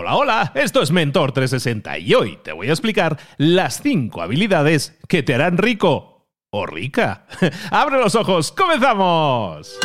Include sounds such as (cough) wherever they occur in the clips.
Hola, hola, esto es Mentor 360 y hoy te voy a explicar las 5 habilidades que te harán rico o rica. (laughs) ¡Abre los ojos! ¡Comenzamos!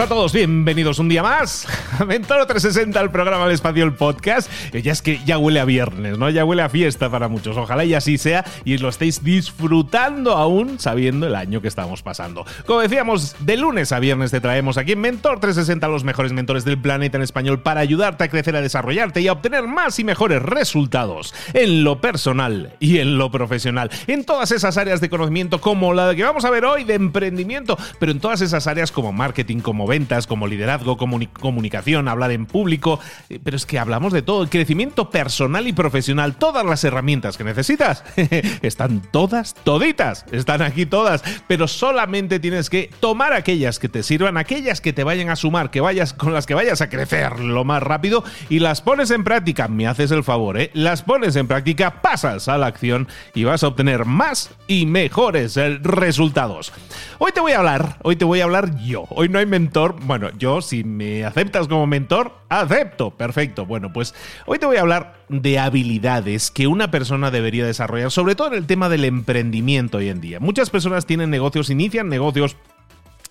A todos, bienvenidos un día más a Mentor 360, el programa del espacio, podcast. Ya es que ya huele a viernes, ¿no? Ya huele a fiesta para muchos. Ojalá y así sea y lo estéis disfrutando aún sabiendo el año que estamos pasando. Como decíamos, de lunes a viernes te traemos aquí en Mentor 360 los mejores mentores del planeta en español para ayudarte a crecer, a desarrollarte y a obtener más y mejores resultados en lo personal y en lo profesional. En todas esas áreas de conocimiento como la que vamos a ver hoy de emprendimiento, pero en todas esas áreas como marketing, como ventas, como liderazgo, comunicación, hablar en público, eh, pero es que hablamos de todo, el crecimiento personal y profesional, todas las herramientas que necesitas, (laughs) están todas, toditas, están aquí todas, pero solamente tienes que tomar aquellas que te sirvan, aquellas que te vayan a sumar, que vayas con las que vayas a crecer lo más rápido y las pones en práctica, me haces el favor, ¿eh? las pones en práctica, pasas a la acción y vas a obtener más y mejores eh, resultados. Hoy te voy a hablar, hoy te voy a hablar yo, hoy no hay bueno, yo si me aceptas como mentor, acepto, perfecto. Bueno, pues hoy te voy a hablar de habilidades que una persona debería desarrollar, sobre todo en el tema del emprendimiento hoy en día. Muchas personas tienen negocios, inician negocios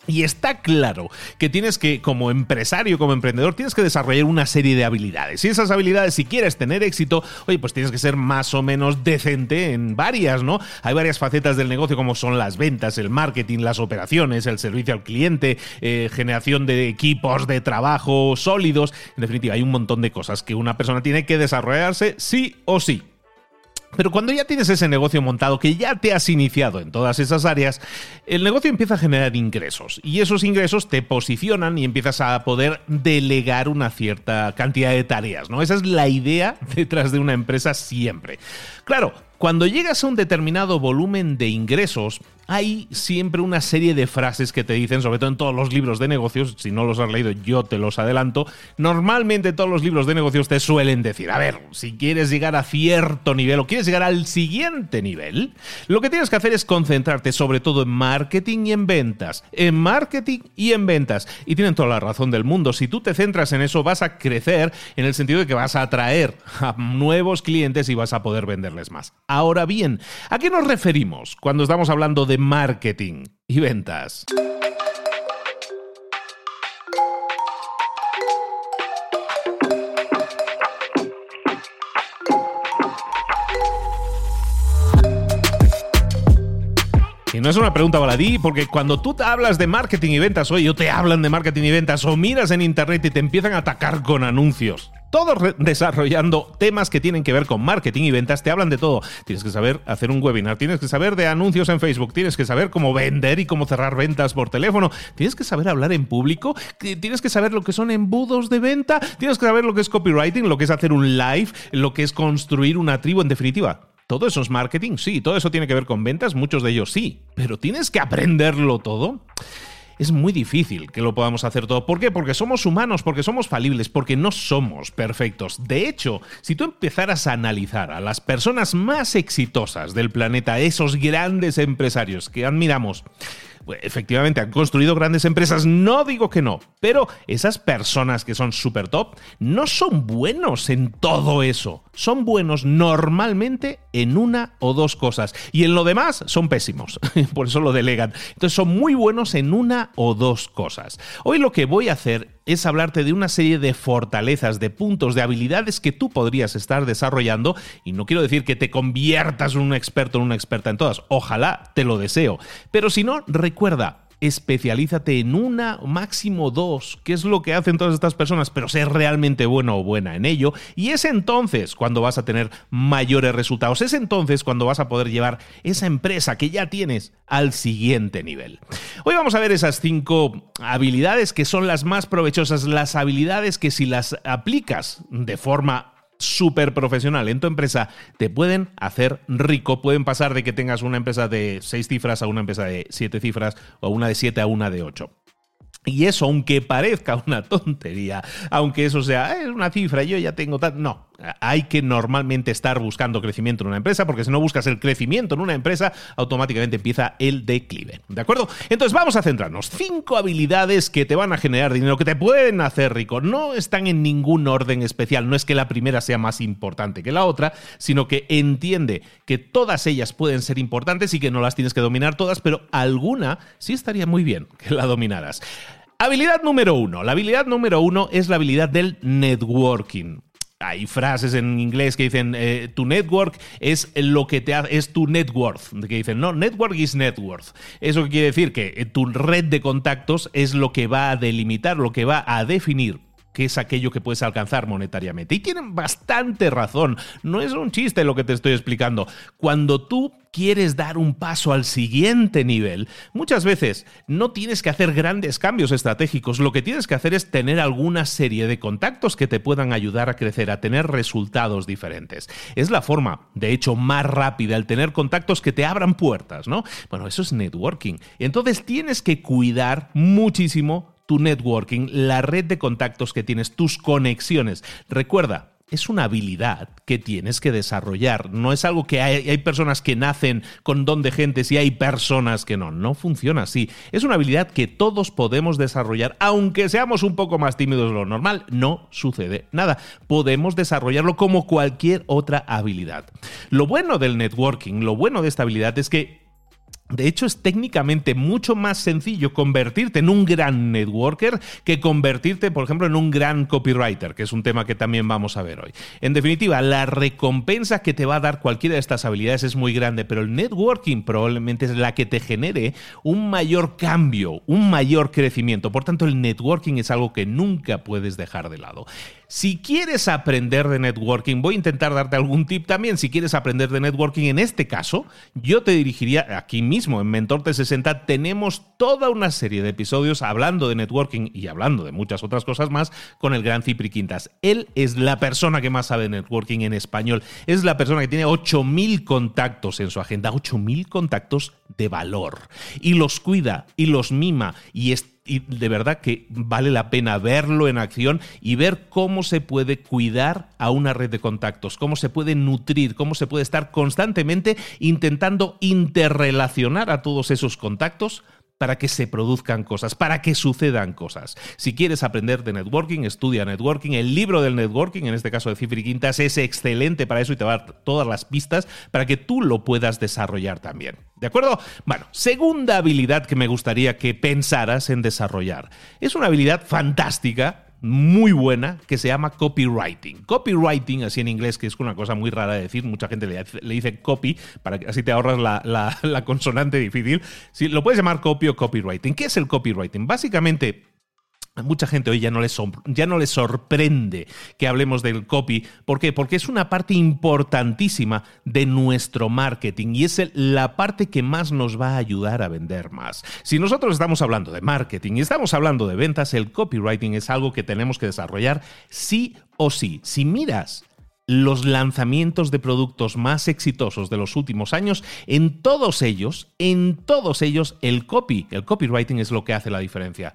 y está claro que tienes que, como empresario, como emprendedor, tienes que desarrollar una serie de habilidades. Y esas habilidades, si quieres tener éxito, oye, pues tienes que ser más o menos decente en varias, ¿no? Hay varias facetas del negocio como son las ventas, el marketing, las operaciones, el servicio al cliente, eh, generación de equipos de trabajo sólidos. En definitiva, hay un montón de cosas que una persona tiene que desarrollarse sí o sí. Pero cuando ya tienes ese negocio montado, que ya te has iniciado en todas esas áreas, el negocio empieza a generar ingresos y esos ingresos te posicionan y empiezas a poder delegar una cierta cantidad de tareas, ¿no? Esa es la idea (laughs) detrás de una empresa siempre. Claro, cuando llegas a un determinado volumen de ingresos, hay siempre una serie de frases que te dicen, sobre todo en todos los libros de negocios, si no los has leído yo te los adelanto, normalmente todos los libros de negocios te suelen decir, a ver, si quieres llegar a cierto nivel o quieres llegar al siguiente nivel, lo que tienes que hacer es concentrarte sobre todo en marketing y en ventas, en marketing y en ventas. Y tienen toda la razón del mundo, si tú te centras en eso vas a crecer en el sentido de que vas a atraer a nuevos clientes y vas a poder venderles más. Ahora bien, ¿a qué nos referimos cuando estamos hablando de marketing y ventas. Y no es una pregunta baladí, porque cuando tú te hablas de marketing y ventas, hoy o te hablan de marketing y ventas, o miras en internet y te empiezan a atacar con anuncios todos desarrollando temas que tienen que ver con marketing y ventas, te hablan de todo. Tienes que saber hacer un webinar, tienes que saber de anuncios en Facebook, tienes que saber cómo vender y cómo cerrar ventas por teléfono, tienes que saber hablar en público, tienes que saber lo que son embudos de venta, tienes que saber lo que es copywriting, lo que es hacer un live, lo que es construir una tribu, en definitiva. ¿Todo eso es marketing? Sí, todo eso tiene que ver con ventas, muchos de ellos sí, pero tienes que aprenderlo todo es muy difícil que lo podamos hacer todo. ¿Por qué? Porque somos humanos, porque somos falibles, porque no somos perfectos. De hecho, si tú empezaras a analizar a las personas más exitosas del planeta, esos grandes empresarios que admiramos, efectivamente han construido grandes empresas, no digo que no, pero esas personas que son súper top no son buenos en todo eso. Son buenos normalmente en una o dos cosas y en lo demás son pésimos, (laughs) por eso lo delegan. Entonces son muy buenos en una o dos cosas. Hoy lo que voy a hacer es hablarte de una serie de fortalezas, de puntos, de habilidades que tú podrías estar desarrollando. Y no quiero decir que te conviertas en un experto o una experta en todas. Ojalá te lo deseo. Pero si no, recuerda, especialízate en una, máximo dos, que es lo que hacen todas estas personas, pero ser realmente bueno o buena en ello. Y es entonces cuando vas a tener mayores resultados. Es entonces cuando vas a poder llevar esa empresa que ya tienes al siguiente nivel. Hoy vamos a ver esas cinco habilidades que son las más provechosas, las habilidades que si las aplicas de forma súper profesional en tu empresa, te pueden hacer rico. Pueden pasar de que tengas una empresa de seis cifras a una empresa de siete cifras o una de siete a una de ocho. Y eso, aunque parezca una (laughs) tontería, aunque eso sea es una cifra, yo ya tengo tal. No, hay que normalmente estar buscando crecimiento en una empresa, porque si no buscas el crecimiento en una empresa, automáticamente empieza el declive. ¿De acuerdo? Entonces vamos a centrarnos. Cinco habilidades que te van a generar dinero, que te pueden hacer rico. No están en ningún orden especial. No es que la primera sea más importante que la otra, sino que entiende que todas ellas pueden ser importantes y que no las tienes que dominar todas, pero alguna sí estaría muy bien que la dominaras. Habilidad número uno. La habilidad número uno es la habilidad del networking hay frases en inglés que dicen eh, tu network es lo que te hace, es tu net worth, que dicen no, network is net worth. Eso quiere decir que eh, tu red de contactos es lo que va a delimitar, lo que va a definir que es aquello que puedes alcanzar monetariamente. Y tienen bastante razón, no es un chiste lo que te estoy explicando. Cuando tú quieres dar un paso al siguiente nivel, muchas veces no tienes que hacer grandes cambios estratégicos, lo que tienes que hacer es tener alguna serie de contactos que te puedan ayudar a crecer, a tener resultados diferentes. Es la forma, de hecho, más rápida, el tener contactos que te abran puertas, ¿no? Bueno, eso es networking. Entonces tienes que cuidar muchísimo tu networking, la red de contactos que tienes, tus conexiones. Recuerda, es una habilidad que tienes que desarrollar. No es algo que hay, hay, personas que nacen con don de gentes y hay personas que no. No funciona así. Es una habilidad que todos podemos desarrollar, aunque seamos un poco más tímidos de lo normal. No sucede nada. Podemos desarrollarlo como cualquier otra habilidad. Lo bueno del networking, lo bueno de esta habilidad es que de hecho, es técnicamente mucho más sencillo convertirte en un gran networker que convertirte, por ejemplo, en un gran copywriter, que es un tema que también vamos a ver hoy. En definitiva, la recompensa que te va a dar cualquiera de estas habilidades es muy grande, pero el networking probablemente es la que te genere un mayor cambio, un mayor crecimiento. Por tanto, el networking es algo que nunca puedes dejar de lado. Si quieres aprender de networking, voy a intentar darte algún tip también. Si quieres aprender de networking, en este caso, yo te dirigiría aquí mismo en Mentor T60. Tenemos toda una serie de episodios hablando de networking y hablando de muchas otras cosas más con el gran Cipri Quintas. Él es la persona que más sabe networking en español. Es la persona que tiene 8.000 contactos en su agenda, 8.000 contactos de valor. Y los cuida y los mima y está y de verdad que vale la pena verlo en acción y ver cómo se puede cuidar a una red de contactos, cómo se puede nutrir, cómo se puede estar constantemente intentando interrelacionar a todos esos contactos para que se produzcan cosas, para que sucedan cosas. Si quieres aprender de networking, estudia networking. El libro del networking, en este caso de Cifri Quintas, es excelente para eso y te va a dar todas las pistas para que tú lo puedas desarrollar también. ¿De acuerdo? Bueno, segunda habilidad que me gustaría que pensaras en desarrollar. Es una habilidad fantástica muy buena que se llama copywriting. Copywriting, así en inglés, que es una cosa muy rara de decir, mucha gente le, dice copy, para que así te ahorras la, (laughs) consonante difícil. Si, lo puedes llamar copy o copywriting. ¿Qué es el copywriting? Básicamente a mucha gente hoy ya no, les ya no sorprende que hablemos del copy. ¿Por qué? Porque es una parte importantísima de nuestro marketing y es la parte que más nos va a ayudar a vender más. Si nosotros estamos hablando de marketing y estamos hablando de ventas, el copywriting es algo que tenemos que desarrollar sí o sí. Si miras los lanzamientos de productos más exitosos de los últimos años, en todos ellos, en todos ellos, el copy, el copywriting es lo que hace la diferencia.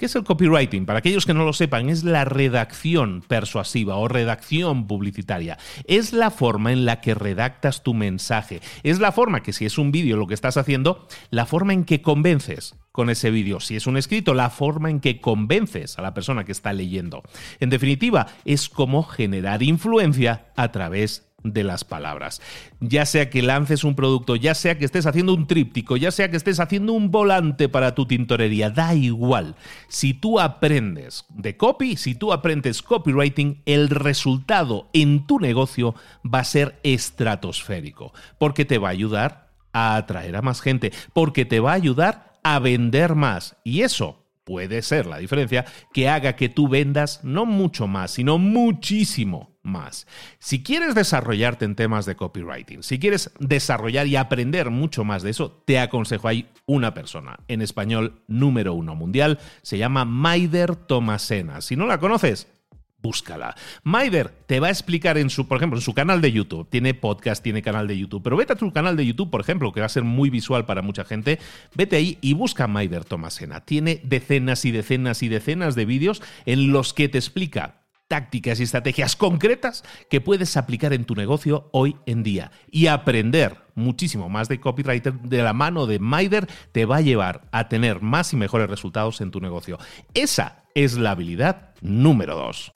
¿Qué es el copywriting? Para aquellos que no lo sepan, es la redacción persuasiva o redacción publicitaria. Es la forma en la que redactas tu mensaje. Es la forma que si es un vídeo lo que estás haciendo, la forma en que convences con ese vídeo. Si es un escrito, la forma en que convences a la persona que está leyendo. En definitiva, es como generar influencia a través de las palabras. Ya sea que lances un producto, ya sea que estés haciendo un tríptico, ya sea que estés haciendo un volante para tu tintorería, da igual. Si tú aprendes de copy, si tú aprendes copywriting, el resultado en tu negocio va a ser estratosférico, porque te va a ayudar a atraer a más gente, porque te va a ayudar a vender más. Y eso puede ser la diferencia que haga que tú vendas no mucho más, sino muchísimo más. Si quieres desarrollarte en temas de copywriting, si quieres desarrollar y aprender mucho más de eso, te aconsejo hay una persona en español número uno mundial, se llama Maider Tomasena. Si no la conoces, búscala. Maider te va a explicar en su, por ejemplo, en su canal de YouTube, tiene podcast, tiene canal de YouTube, pero vete a tu canal de YouTube, por ejemplo, que va a ser muy visual para mucha gente, vete ahí y busca Maider Tomasena. Tiene decenas y decenas y decenas de vídeos en los que te explica tácticas y estrategias concretas que puedes aplicar en tu negocio hoy en día y aprender muchísimo más de copywriter de la mano de Maider te va a llevar a tener más y mejores resultados en tu negocio. Esa es la habilidad número dos.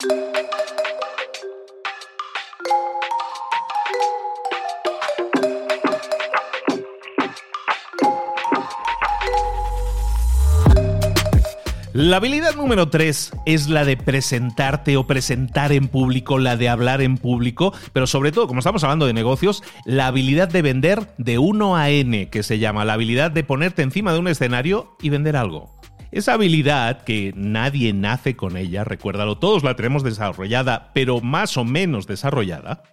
La habilidad número 3 es la de presentarte o presentar en público, la de hablar en público, pero sobre todo, como estamos hablando de negocios, la habilidad de vender de 1 a N, que se llama, la habilidad de ponerte encima de un escenario y vender algo. Esa habilidad que nadie nace con ella, recuérdalo, todos la tenemos desarrollada, pero más o menos desarrollada,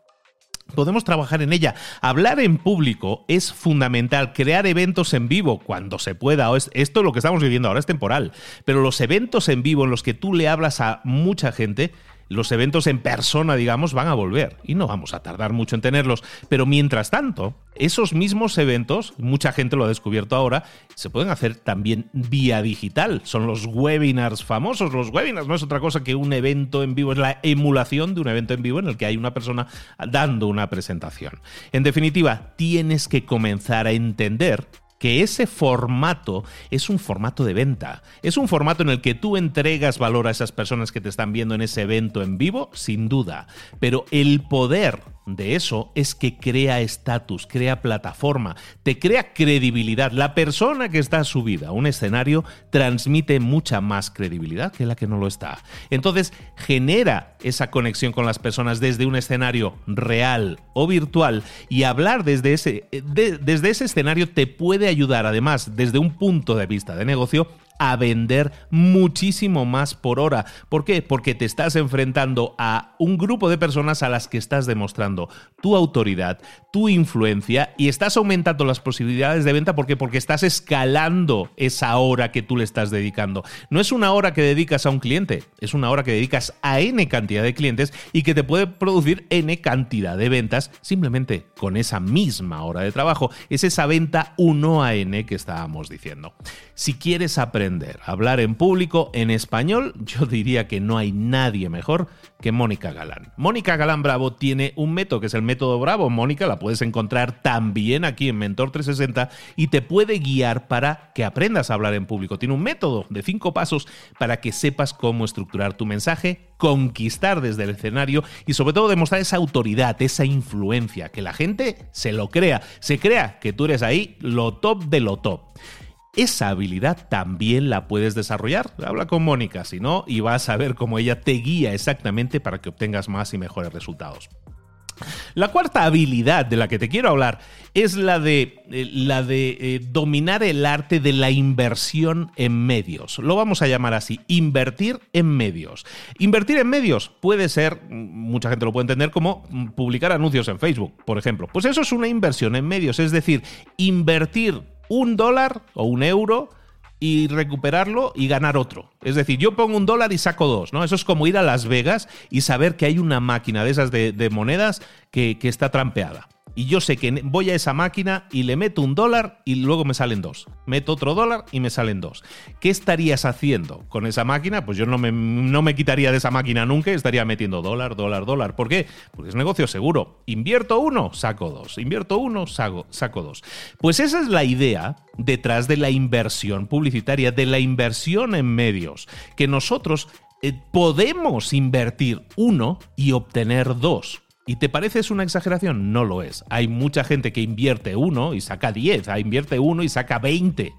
podemos trabajar en ella. Hablar en público es fundamental, crear eventos en vivo cuando se pueda. Esto es lo que estamos viviendo ahora, es temporal, pero los eventos en vivo en los que tú le hablas a mucha gente los eventos en persona, digamos, van a volver y no vamos a tardar mucho en tenerlos. Pero mientras tanto, esos mismos eventos, mucha gente lo ha descubierto ahora, se pueden hacer también vía digital. Son los webinars famosos. Los webinars no es otra cosa que un evento en vivo, es la emulación de un evento en vivo en el que hay una persona dando una presentación. En definitiva, tienes que comenzar a entender que ese formato es un formato de venta. Es un formato en el que tú entregas valor a esas personas que te están viendo en ese evento en vivo, sin duda. Pero el poder de eso es que crea estatus, crea plataforma, te crea credibilidad. La persona que está subida a un escenario transmite mucha más credibilidad que la que no lo está. Entonces genera esa conexión con las personas desde un escenario real o virtual y hablar desde ese, desde ese escenario te puede ayudar además desde un punto de vista de negocio a vender muchísimo más por hora. ¿Por qué? Porque te estás enfrentando a un grupo de personas a las que estás demostrando tu autoridad, tu influencia y estás aumentando las posibilidades de venta. ¿Por qué? Porque estás escalando esa hora que tú le estás dedicando. No es una hora que dedicas a un cliente, es una hora que dedicas a N cantidad de clientes y que te puede producir N cantidad de ventas simplemente con esa misma hora de trabajo. Es esa venta 1 a N que estábamos diciendo. Si quieres aprender hablar en público en español, yo diría que no hay nadie mejor que Mónica Galán. Mónica Galán Bravo tiene un método que es el método Bravo. Mónica la puedes encontrar también aquí en Mentor 360 y te puede guiar para que aprendas a hablar en público. Tiene un método de cinco pasos para que sepas cómo estructurar tu mensaje, conquistar desde el escenario y sobre todo demostrar esa autoridad, esa influencia, que la gente se lo crea, se crea que tú eres ahí lo top de lo top esa habilidad también la puedes desarrollar. Habla con Mónica, si no, y vas a ver cómo ella te guía exactamente para que obtengas más y mejores resultados. La cuarta habilidad de la que te quiero hablar es la de, eh, la de eh, dominar el arte de la inversión en medios. Lo vamos a llamar así, invertir en medios. Invertir en medios puede ser, mucha gente lo puede entender como publicar anuncios en Facebook, por ejemplo. Pues eso es una inversión en medios, es decir, invertir un dólar o un euro y recuperarlo y ganar otro. Es decir, yo pongo un dólar y saco dos, ¿no? Eso es como ir a Las Vegas y saber que hay una máquina de esas de, monedas que, que está trampeada y yo sé que voy a esa máquina y le meto un dólar y luego me salen dos. Meto otro dólar y me salen dos. ¿Qué estarías haciendo con esa máquina? Pues yo no me, no me quitaría de esa máquina nunca, estaría metiendo dólar, dólar, dólar. ¿Por qué? Porque es negocio seguro. Invierto uno, saco dos. Invierto uno, saco, saco dos. Pues esa es la idea detrás de la inversión publicitaria, de la inversión en medios, que nosotros eh, podemos invertir uno y obtener dos. ¿Y te parece es una exageración? No lo es. Hay mucha gente que invierte uno y saca 10, invierte uno y saca 20.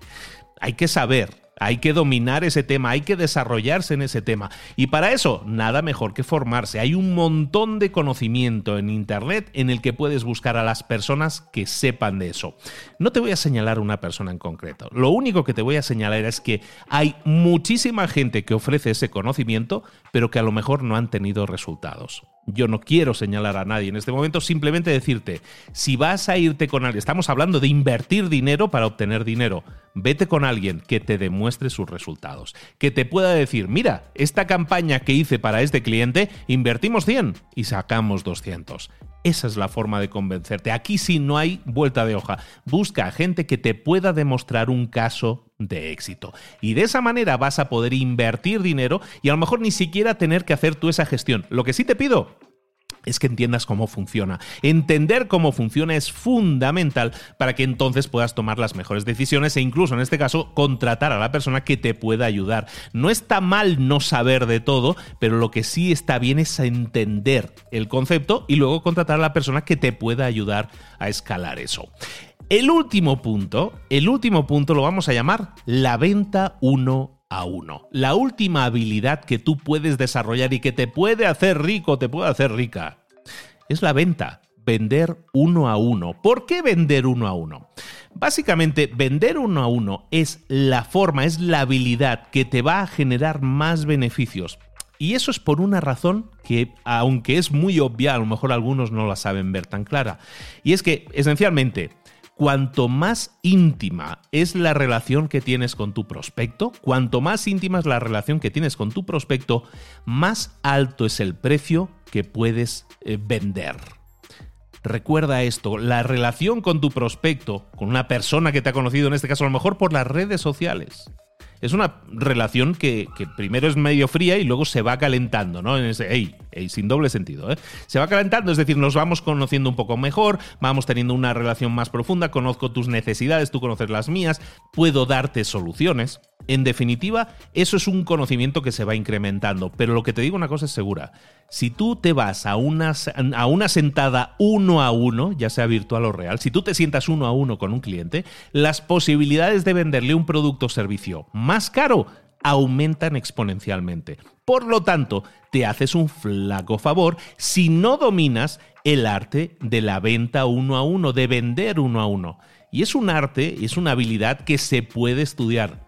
Hay que saber, hay que dominar ese tema, hay que desarrollarse en ese tema. Y para eso, nada mejor que formarse. Hay un montón de conocimiento en Internet en el que puedes buscar a las personas que sepan de eso. No te voy a señalar una persona en concreto. Lo único que te voy a señalar es que hay muchísima gente que ofrece ese conocimiento, pero que a lo mejor no han tenido resultados. Yo no quiero señalar a nadie en este momento, simplemente decirte, si vas a irte con alguien, estamos hablando de invertir dinero para obtener dinero, vete con alguien que te demuestre sus resultados, que te pueda decir, mira, esta campaña que hice para este cliente, invertimos 100 y sacamos 200. Esa es la forma de convencerte. Aquí sí no hay vuelta de hoja. Busca a gente que te pueda demostrar un caso de éxito. Y de esa manera vas a poder invertir dinero y a lo mejor ni siquiera tener que hacer tú esa gestión. Lo que sí te pido es que entiendas cómo funciona. Entender cómo funciona es fundamental para que entonces puedas tomar las mejores decisiones e incluso en este caso contratar a la persona que te pueda ayudar. No está mal no saber de todo, pero lo que sí está bien es entender el concepto y luego contratar a la persona que te pueda ayudar a escalar eso. El último punto, el último punto lo vamos a llamar la venta 1 a uno. La última habilidad que tú puedes desarrollar y que te puede hacer rico, te puede hacer rica, es la venta. Vender uno a uno. ¿Por qué vender uno a uno? Básicamente, vender uno a uno es la forma, es la habilidad que te va a generar más beneficios. Y eso es por una razón que, aunque es muy obvia, a lo mejor algunos no la saben ver tan clara. Y es que, esencialmente, cuanto más íntima es la relación que tienes con tu prospecto, cuanto más íntima es la relación que tienes con tu prospecto, más alto es el precio que puedes eh, vender. Recuerda esto, la relación con tu prospecto, con una persona que te ha conocido, en este caso a lo mejor por las redes sociales, es una relación que, primero es medio fría y luego se va calentando, ¿no? En ese, ey, sin doble sentido, ¿eh? Se va calentando, es decir, nos vamos conociendo un poco mejor, vamos teniendo una relación más profunda, conozco tus necesidades, tú conoces las mías, puedo darte soluciones. En definitiva, eso es un conocimiento que se va incrementando, pero lo que te digo una cosa es segura. Si tú te vas a una, a una sentada uno a uno, ya sea virtual o real, si tú te sientas uno a uno con un cliente, las posibilidades de venderle un producto o servicio más caro aumentan exponencialmente. Por lo tanto, te haces un flaco favor si no dominas el arte de la venta uno a uno, de vender uno a uno. Y es un arte, es una habilidad que se puede estudiar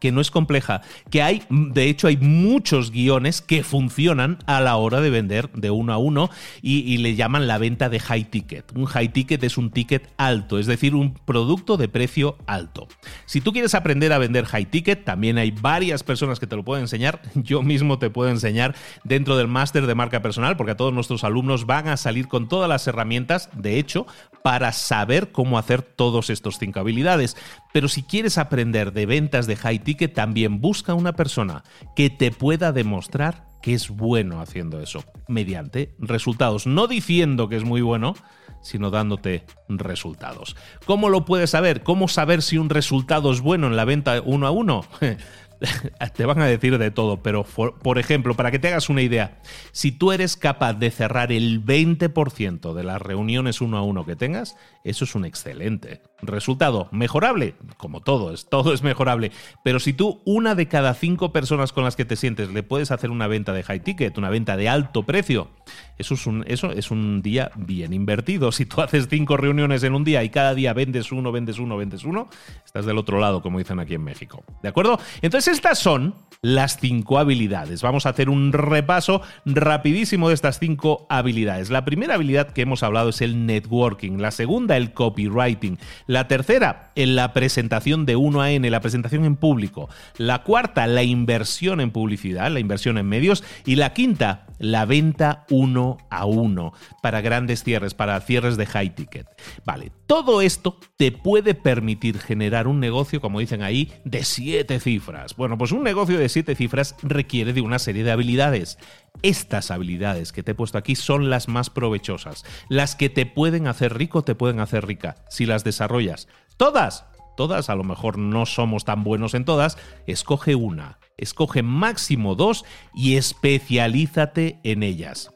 que no es compleja, que hay, de hecho, hay muchos guiones que funcionan a la hora de vender de uno a uno y, le llaman la venta de high ticket. Un high ticket es un ticket alto, es decir, un producto de precio alto. Si tú quieres aprender a vender high ticket, también hay varias personas que te lo pueden enseñar. (laughs) Yo mismo te puedo enseñar dentro del máster de marca personal, porque a todos nuestros alumnos van a salir con todas las herramientas, de hecho, para saber cómo hacer todos estos cinco habilidades. Pero si quieres aprender de ventas de high ticket, también busca una persona que te pueda demostrar que es bueno haciendo eso, mediante resultados. No diciendo que es muy bueno, sino dándote resultados. ¿Cómo lo puedes saber? ¿Cómo saber si un resultado es bueno en la venta uno a uno? (laughs) te van a decir de todo, pero por, ejemplo, para que te hagas una idea, si tú eres capaz de cerrar el 20% de las reuniones uno a uno que tengas, eso es un excelente resultado. ¿Mejorable? Como todo, es, todo es mejorable. Pero si tú, una de cada cinco personas con las que te sientes, le puedes hacer una venta de high ticket, una venta de alto precio, eso es un, eso es un día bien invertido. Si tú haces cinco reuniones en un día y cada día vendes uno, vendes uno, vendes uno, estás del otro lado, como dicen aquí en México. ¿De acuerdo? Entonces, estas son las cinco habilidades. Vamos a hacer un repaso rapidísimo de estas cinco habilidades. La primera habilidad que hemos hablado es el networking. La segunda, el copywriting. La tercera, en la presentación de 1 a N, la presentación en público. La cuarta, la inversión en publicidad, la inversión en medios. Y la quinta, la venta uno a uno para grandes cierres, para cierres de high ticket. Vale, todo esto te puede permitir generar un negocio, como dicen ahí, de siete cifras. Bueno, pues un negocio de siete cifras requiere de una serie de habilidades. Estas habilidades que te he puesto aquí son las más provechosas, las que te pueden hacer rico, te pueden hacer rica, si las desarrollas. Todas, todas, a lo mejor no somos tan buenos en todas, escoge una, escoge máximo dos y especialízate en ellas.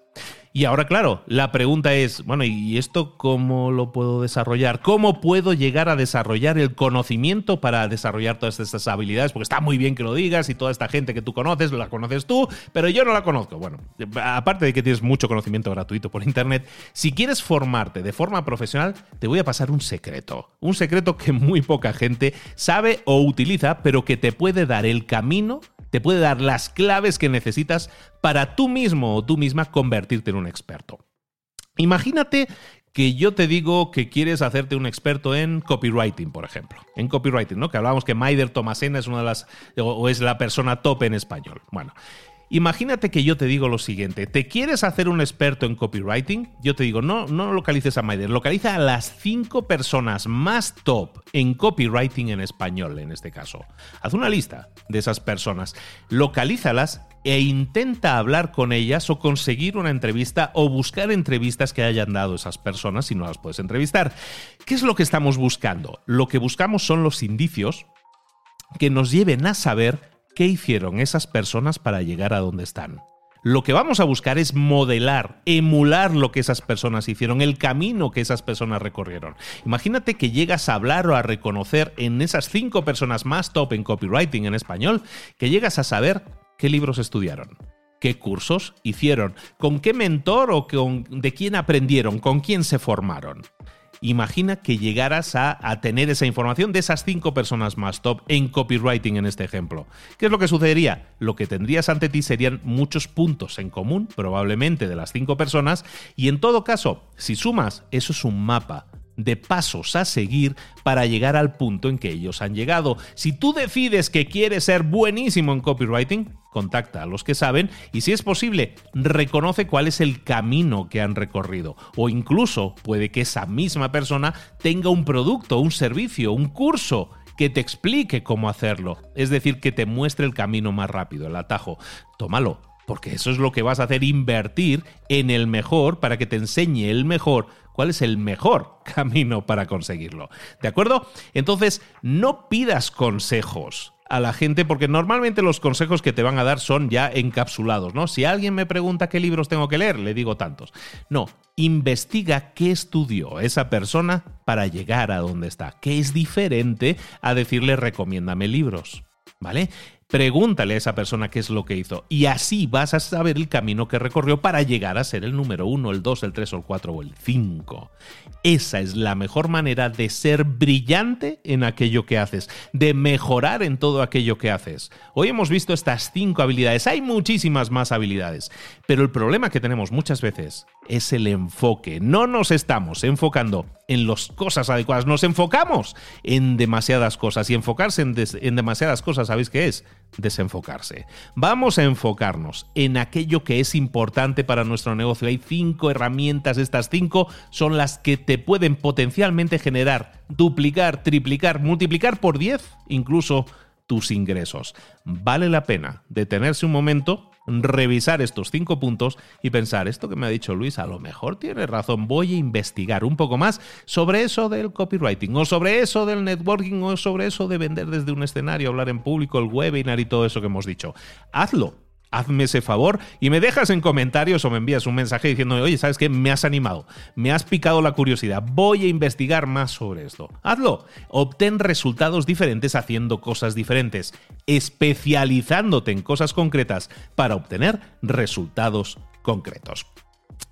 Y ahora, claro, la pregunta es, bueno, ¿y esto cómo lo puedo desarrollar? ¿Cómo puedo llegar a desarrollar el conocimiento para desarrollar todas estas habilidades? Porque está muy bien que lo digas y toda esta gente que tú conoces, la conoces tú, pero yo no la conozco. Bueno, aparte de que tienes mucho conocimiento gratuito por Internet, si quieres formarte de forma profesional, te voy a pasar un secreto. Un secreto que muy poca gente sabe o utiliza, pero que te puede dar el camino te puede dar las claves que necesitas para tú mismo o tú misma convertirte en un experto. Imagínate que yo te digo que quieres hacerte un experto en copywriting, por ejemplo. En copywriting, ¿no? Que hablábamos que Maider Tomasena es una de las o es la persona top en español. Bueno, Imagínate que yo te digo lo siguiente, ¿te quieres hacer un experto en copywriting? Yo te digo, no, no localices a Maider, localiza a las cinco personas más top en copywriting en español, en este caso. Haz una lista de esas personas, localízalas e intenta hablar con ellas o conseguir una entrevista o buscar entrevistas que hayan dado esas personas si no las puedes entrevistar. ¿Qué es lo que estamos buscando? Lo que buscamos son los indicios que nos lleven a saber qué hicieron esas personas para llegar a donde están. Lo que vamos a buscar es modelar, emular lo que esas personas hicieron, el camino que esas personas recorrieron. Imagínate que llegas a hablar o a reconocer en esas cinco personas más top en copywriting en español, que llegas a saber qué libros estudiaron, qué cursos hicieron, con qué mentor o de quién aprendieron, con quién se formaron. Imagina que llegaras a, tener esa información de esas cinco personas más top en copywriting en este ejemplo. ¿Qué es lo que sucedería? Lo que tendrías ante ti serían muchos puntos en común, probablemente de las cinco personas, y en todo caso, si sumas, eso es un mapa de pasos a seguir para llegar al punto en que ellos han llegado. Si tú decides que quieres ser buenísimo en copywriting, contacta a los que saben y si es posible, reconoce cuál es el camino que han recorrido. O incluso puede que esa misma persona tenga un producto, un servicio, un curso que te explique cómo hacerlo. Es decir, que te muestre el camino más rápido, el atajo. Tómalo, porque eso es lo que vas a hacer, invertir en el mejor para que te enseñe el mejor cuál es el mejor (laughs) camino para conseguirlo. ¿De acuerdo? Entonces, no pidas consejos a la gente porque normalmente los consejos que te van a dar son ya encapsulados, ¿no? Si alguien me pregunta qué libros tengo que leer, le digo tantos. No, investiga qué estudió esa persona para llegar a donde está, que es diferente a decirle recomiéndame libros, ¿vale? Pregúntale a esa persona qué es lo que hizo y así vas a saber el camino que recorrió para llegar a ser el número uno, el dos, el tres, el cuatro o el cinco. Esa es la mejor manera de ser brillante en aquello que haces, de mejorar en todo aquello que haces. Hoy hemos visto estas cinco habilidades, hay muchísimas más habilidades, pero el problema que tenemos muchas veces es el enfoque. No nos estamos enfocando en las cosas adecuadas, nos enfocamos en demasiadas cosas y enfocarse en, demasiadas cosas, ¿sabéis qué es? desenfocarse. Vamos a enfocarnos en aquello que es importante para nuestro negocio. Hay cinco herramientas, estas cinco son las que te pueden potencialmente generar, duplicar, triplicar, multiplicar por 10 incluso tus ingresos. Vale la pena detenerse un momento revisar estos cinco puntos y pensar, esto que me ha dicho Luis, a lo mejor tiene razón, voy a investigar un poco más sobre eso del copywriting o sobre eso del networking o sobre eso de vender desde un escenario, hablar en público, el webinar y todo eso que hemos dicho. Hazlo hazme ese favor y me dejas en comentarios o me envías un mensaje diciendo, oye, ¿sabes qué? Me has animado, me has picado la curiosidad, voy a investigar más sobre esto. Hazlo, obtén resultados diferentes haciendo cosas diferentes, especializándote en cosas concretas para obtener resultados concretos.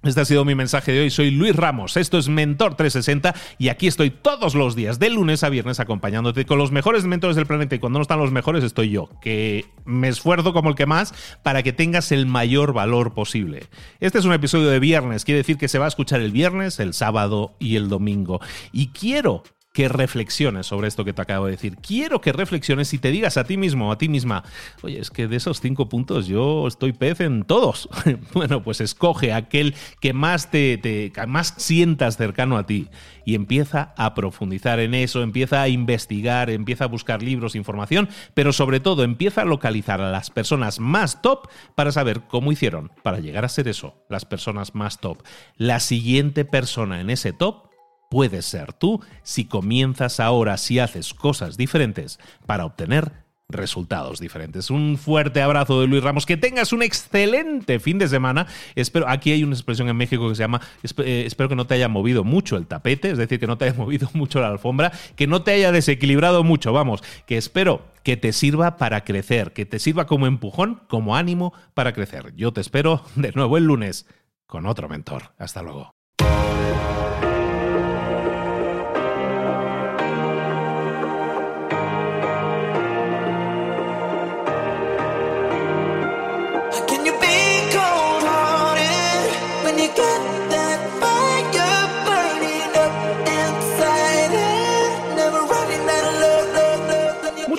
Este ha sido mi mensaje de hoy. Soy Luis Ramos, esto es Mentor 360 y aquí estoy todos los días, de lunes a viernes, acompañándote con los mejores mentores del planeta y cuando no están los mejores estoy yo, que me esfuerzo como el que más para que tengas el mayor valor posible. Este es un episodio de viernes, quiere decir que se va a escuchar el viernes, el sábado y el domingo. Y quiero que reflexiones sobre esto que te acabo de decir. Quiero que reflexiones y te digas a ti mismo a ti misma, oye, es que de esos cinco puntos yo estoy pez en todos. (laughs) bueno, pues escoge aquel que más te, más sientas cercano a ti y empieza a profundizar en eso, empieza a investigar, empieza a buscar libros, información, pero sobre todo empieza a localizar a las personas más top para saber cómo hicieron para llegar a ser eso, las personas más top. La siguiente persona en ese top puedes ser tú si comienzas ahora, si haces cosas diferentes para obtener resultados diferentes. Un fuerte abrazo de Luis Ramos, que tengas un excelente fin de semana. Espero, aquí hay una expresión en México que se llama, eh, espero que no te haya movido mucho el tapete, es decir, que no te haya (laughs) movido mucho la alfombra, que no te haya desequilibrado mucho, vamos, que espero que te sirva para crecer, que te sirva como empujón, como ánimo para crecer. Yo te espero de nuevo el lunes con otro mentor. Hasta luego.